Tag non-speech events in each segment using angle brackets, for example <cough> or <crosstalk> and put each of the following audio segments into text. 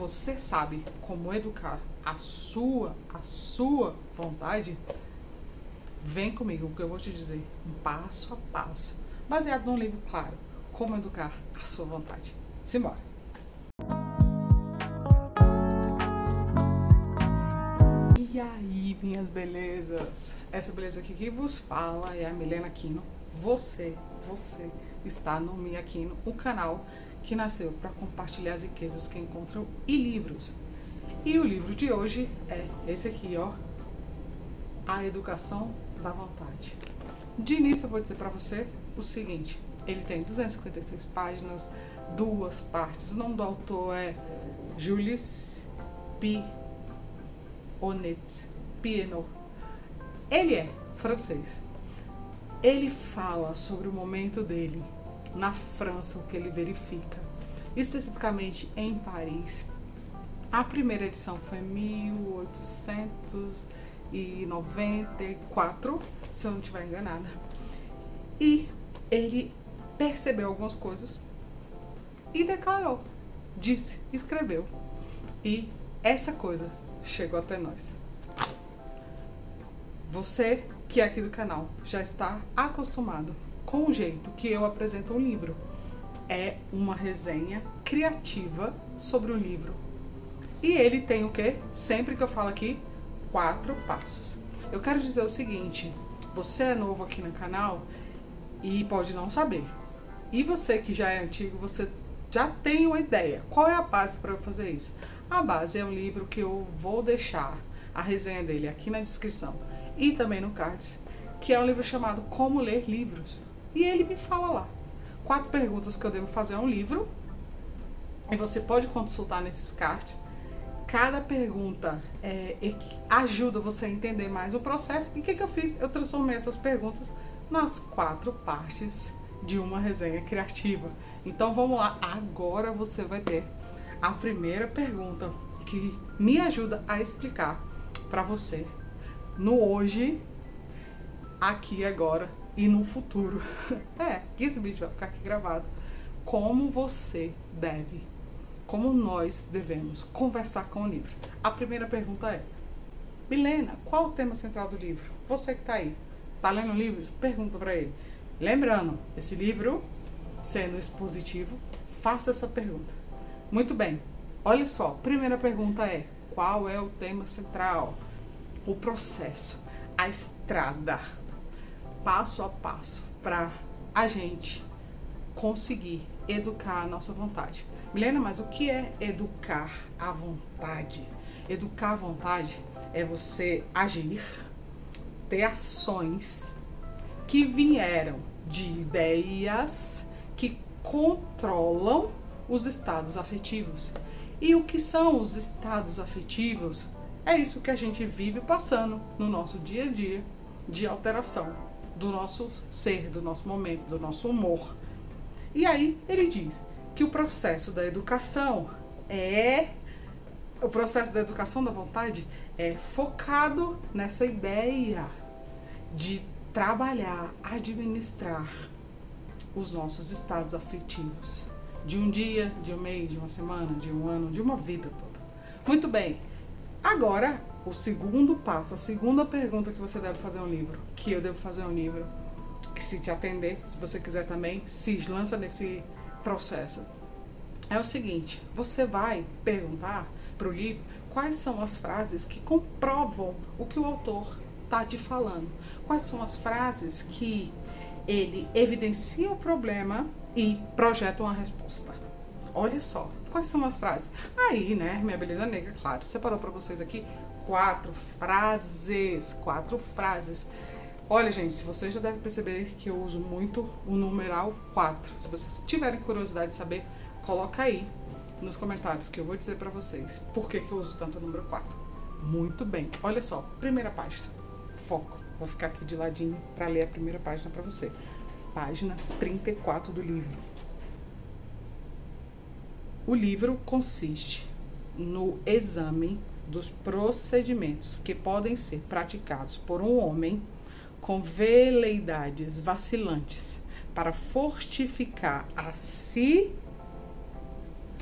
você sabe como educar a sua, a sua vontade, vem comigo que eu vou te dizer um passo a passo, baseado num livro claro, como educar a sua vontade. Simbora! E aí, minhas belezas? Essa beleza aqui que vos fala é a Milena Aquino. Você, você está no Mi Aquino, o canal que nasceu para compartilhar as riquezas que encontram e livros. E o livro de hoje é esse aqui, ó, A Educação da Vontade. De início eu vou dizer para você o seguinte, ele tem 256 páginas, duas partes. O nome do autor é Jules P. Onet Pieno. Ele é francês. Ele fala sobre o momento dele na França, o que ele verifica, especificamente em Paris. A primeira edição foi em 1894, se eu não estiver enganada. E ele percebeu algumas coisas e declarou, disse, escreveu. E essa coisa chegou até nós. Você que é aqui do canal já está acostumado com o jeito que eu apresento um livro. É uma resenha criativa sobre o livro. E ele tem o que? Sempre que eu falo aqui, quatro passos. Eu quero dizer o seguinte: você é novo aqui no canal e pode não saber. E você que já é antigo, você já tem uma ideia. Qual é a base para eu fazer isso? A base é um livro que eu vou deixar a resenha dele aqui na descrição e também no cards, que é um livro chamado Como Ler Livros. E ele me fala lá quatro perguntas que eu devo fazer a um livro. E você pode consultar nesses cards. Cada pergunta é, ajuda você a entender mais o processo. E o que, que eu fiz? Eu transformei essas perguntas nas quatro partes de uma resenha criativa. Então vamos lá, agora você vai ter a primeira pergunta que me ajuda a explicar para você no hoje, aqui agora e no futuro. <laughs> é, esse vídeo vai ficar aqui gravado. Como você deve, como nós devemos conversar com o livro. A primeira pergunta é: Milena, qual o tema central do livro? Você que está aí, tá lendo o livro? Pergunta para ele. Lembrando, esse livro, sendo expositivo, faça essa pergunta. Muito bem. Olha só, primeira pergunta é: qual é o tema central? O processo, a estrada, passo a passo para a gente conseguir educar a nossa vontade. Milena, mas o que é educar a vontade? Educar a vontade é você agir, ter ações que vieram de ideias que controlam os estados afetivos. E o que são os estados afetivos? É isso que a gente vive passando no nosso dia a dia de alteração do nosso ser, do nosso momento, do nosso humor. E aí ele diz que o processo da educação é o processo da educação da vontade é focado nessa ideia de trabalhar, administrar os nossos estados afetivos de um dia, de um mês, de uma semana, de um ano, de uma vida toda. Muito bem. Agora, o segundo passo, a segunda pergunta que você deve fazer um livro, que eu devo fazer um livro, que se te atender, se você quiser também, se lança nesse processo. É o seguinte, você vai perguntar para o livro quais são as frases que comprovam o que o autor está te falando. Quais são as frases que ele evidencia o problema e projeta uma resposta. Olha só, quais são as frases? Aí, né, minha beleza negra, claro, separou para vocês aqui quatro frases, quatro frases. Olha, gente, se vocês já devem perceber que eu uso muito o numeral 4. Se vocês tiverem curiosidade de saber, coloca aí nos comentários que eu vou dizer para vocês por que, que eu uso tanto o número 4. Muito bem. Olha só, primeira página. Foco. Vou ficar aqui de ladinho para ler a primeira página para você. Página 34 do livro. O livro consiste no exame dos procedimentos que podem ser praticados por um homem com veleidades vacilantes para fortificar a si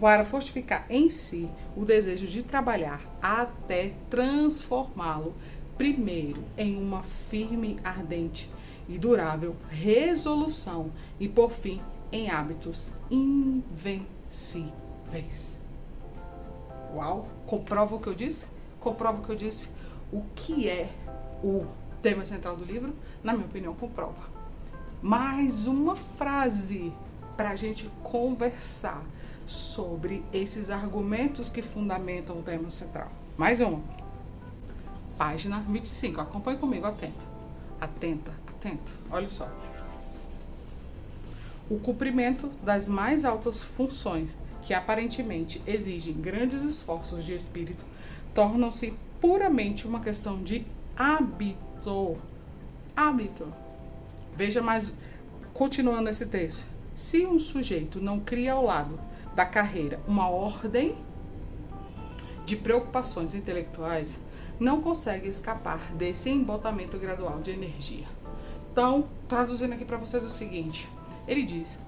para fortificar em si o desejo de trabalhar até transformá-lo primeiro em uma firme, ardente e durável resolução e por fim em hábitos invencíveis. Uau! Comprova o que eu disse? Comprova o que eu disse? O que é o tema central do livro? Na minha opinião, comprova. Mais uma frase para a gente conversar sobre esses argumentos que fundamentam o tema central. Mais uma. Página 25. Acompanhe comigo, atento. Atenta, atento. Olha só. O cumprimento das mais altas funções, que aparentemente exigem grandes esforços de espírito, tornam-se puramente uma questão de hábito. Hábito. Veja mais, continuando esse texto. Se um sujeito não cria ao lado da carreira uma ordem de preocupações intelectuais, não consegue escapar desse embotamento gradual de energia. Então, traduzindo aqui para vocês o seguinte: ele diz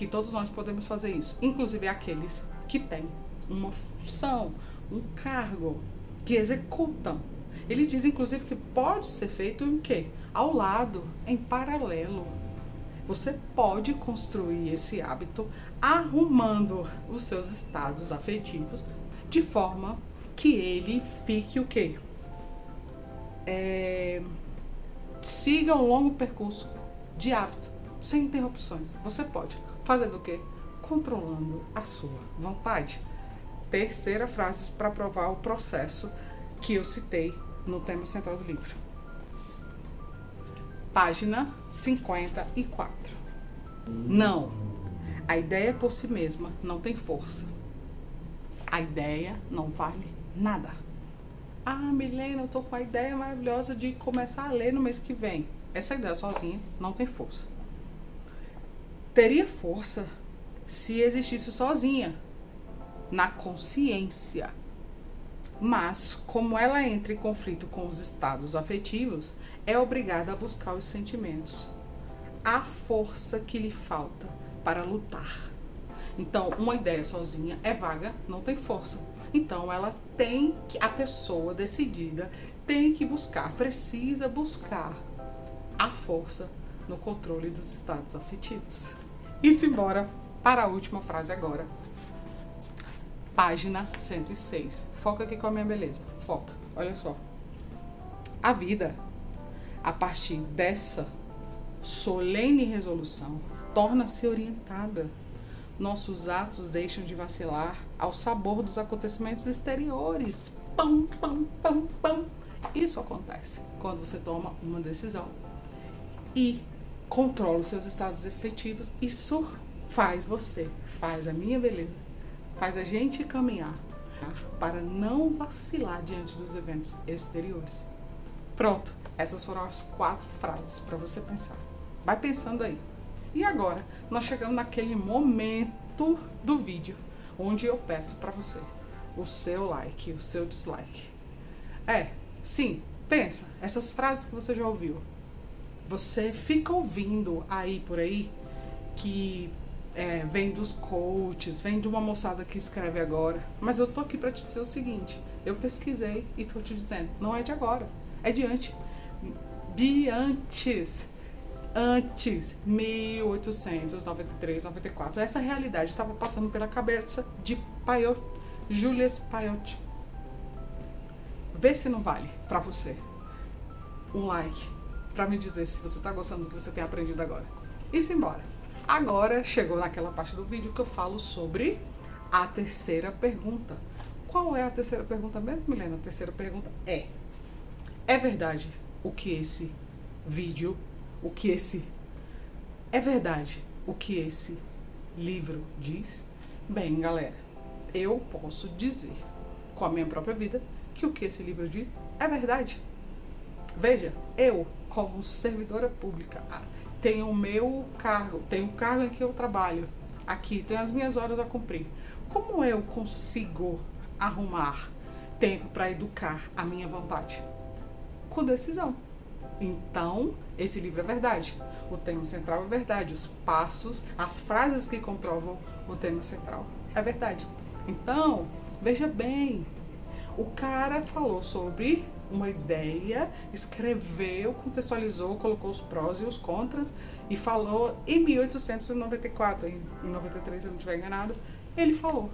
que todos nós podemos fazer isso, inclusive aqueles que têm uma função, um cargo, que executam. Ele diz, inclusive, que pode ser feito em quê? Ao lado, em paralelo. Você pode construir esse hábito arrumando os seus estados afetivos de forma que ele fique o quê? É, siga um longo percurso de hábito, sem interrupções. Você pode. Fazendo o quê? Controlando a sua vontade. Terceira frase para provar o processo que eu citei no tema central do livro. Página 54. Não. A ideia por si mesma não tem força. A ideia não vale nada. Ah, Milena, eu tô com a ideia maravilhosa de começar a ler no mês que vem. Essa ideia sozinha não tem força. Teria força se existisse sozinha, na consciência. Mas, como ela entra em conflito com os estados afetivos, é obrigada a buscar os sentimentos. A força que lhe falta para lutar. Então, uma ideia sozinha é vaga, não tem força. Então ela tem que, a pessoa decidida tem que buscar, precisa buscar a força no controle dos estados afetivos. E se embora para a última frase agora. Página 106. Foca aqui com a minha beleza. Foca. Olha só. A vida, a partir dessa solene resolução, torna-se orientada nossos atos deixam de vacilar ao sabor dos acontecimentos exteriores. Pam, pam, pam, pam. Isso acontece quando você toma uma decisão e controla os seus estados efetivos. Isso faz você, faz a minha beleza, faz a gente caminhar para não vacilar diante dos eventos exteriores. Pronto, essas foram as quatro frases para você pensar. Vai pensando aí. E agora, nós chegamos naquele momento do vídeo onde eu peço para você o seu like, o seu dislike. É, sim, pensa, essas frases que você já ouviu. Você fica ouvindo aí por aí que é, vem dos coaches, vem de uma moçada que escreve agora. Mas eu tô aqui para te dizer o seguinte: eu pesquisei e tô te dizendo, não é de agora, é de antes. De antes antes 1893, 94. Essa realidade estava passando pela cabeça de Paiot, Julius Paiot. Vê se não vale para você um like para me dizer se você está gostando do que você tem aprendido agora. E se embora. Agora chegou naquela parte do vídeo que eu falo sobre a terceira pergunta. Qual é a terceira pergunta mesmo, Milena? A terceira pergunta é: É verdade o que esse vídeo o que esse. É verdade o que esse livro diz? Bem, galera, eu posso dizer com a minha própria vida que o que esse livro diz é verdade. Veja, eu, como servidora pública, ah, tenho o meu cargo, tenho o cargo em que eu trabalho, aqui, tenho as minhas horas a cumprir. Como eu consigo arrumar tempo para educar a minha vontade? Com decisão. Então, esse livro é verdade. O tema central é verdade. Os passos, as frases que comprovam o tema central É verdade. Então, veja bem, o cara falou sobre uma ideia, escreveu, contextualizou, colocou os prós e os contras e falou em 1894, em, 93, se eu não estiver enganado, ele falou: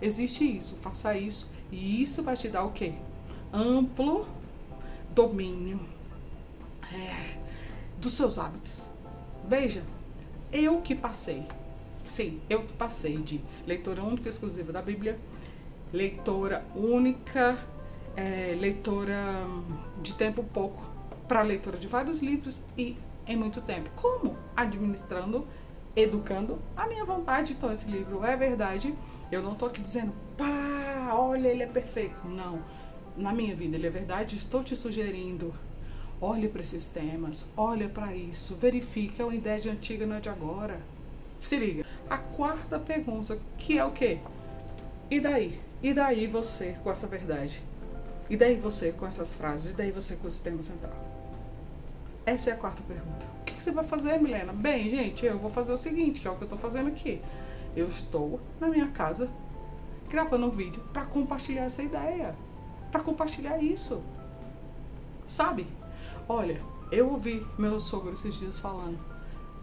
existe isso, faça isso e isso vai te dar o quê? Amplo domínio é, dos seus hábitos. Veja, eu que passei, sim, eu que passei de leitora única exclusiva da Bíblia, leitora única é, leitora de tempo pouco para leitora de vários livros e em muito tempo. Como? Administrando, educando a minha vontade. Então, esse livro é verdade. Eu não estou aqui dizendo, pá, olha, ele é perfeito. Não. Na minha vida, ele é verdade. Estou te sugerindo. Olhe para esses temas, olha para isso, verifique, é uma ideia de antiga, não é de agora. Se liga. A quarta pergunta, que é o quê? E daí? E daí você com essa verdade? E daí você com essas frases? E daí você com esse tema central? Essa é a quarta pergunta. O que você vai fazer, Milena? Bem, gente, eu vou fazer o seguinte, que é o que eu estou fazendo aqui. Eu estou na minha casa gravando um vídeo para compartilhar essa ideia, para compartilhar isso. Sabe? Olha, eu ouvi meu sogro esses dias falando: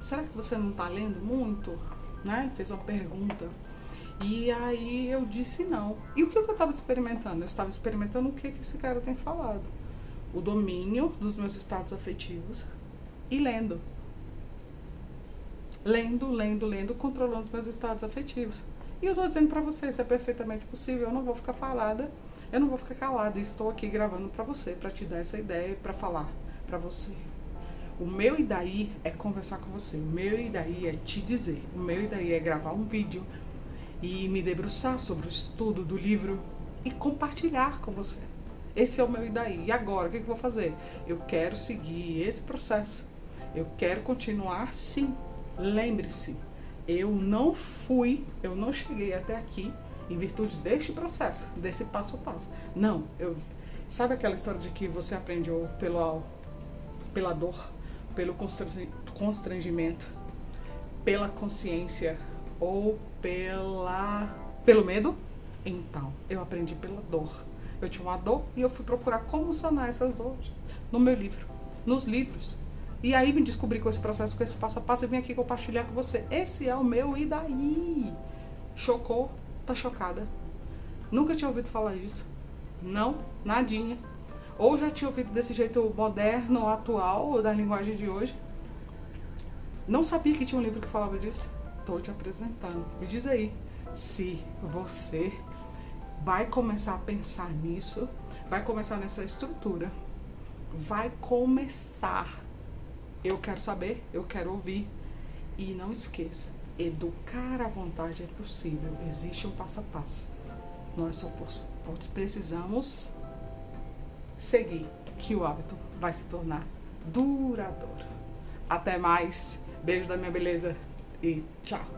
será que você não está lendo muito? Né? Fez uma pergunta. E aí eu disse não. E o que eu estava experimentando? Eu estava experimentando o que, que esse cara tem falado. O domínio dos meus estados afetivos e lendo. Lendo, lendo, lendo, controlando meus estados afetivos. E eu estou dizendo para vocês, é perfeitamente possível. Eu não vou ficar falada, eu não vou ficar calada. Estou aqui gravando para você, para te dar essa ideia, para falar para você. O meu e daí é conversar com você. O meu e daí é te dizer. O meu e daí é gravar um vídeo e me debruçar sobre o estudo do livro e compartilhar com você. Esse é o meu e daí. E agora, o que eu vou fazer? Eu quero seguir esse processo. Eu quero continuar sim. Lembre-se, eu não fui, eu não cheguei até aqui em virtude deste processo, desse passo a passo. Não, eu sabe aquela história de que você aprende ou pelo pela dor, pelo constrangimento, pela consciência, ou pela pelo medo? Então, eu aprendi pela dor. Eu tinha uma dor e eu fui procurar como sanar essas dores no meu livro, nos livros. E aí me descobri com esse processo, com esse passo a passo e vim aqui compartilhar com você. Esse é o meu e daí? Chocou? Tá chocada? Nunca tinha ouvido falar disso. Não, nadinha. Ou já tinha ouvido desse jeito moderno, atual, da linguagem de hoje. Não sabia que tinha um livro que falava disso estou te apresentando. Me diz aí se você vai começar a pensar nisso, vai começar nessa estrutura, vai começar. Eu quero saber, eu quero ouvir. E não esqueça, educar à vontade é possível, existe um passo a passo. Nós só precisamos seguir, que o hábito vai se tornar duradouro. Até mais. Beijo da minha beleza e tchau!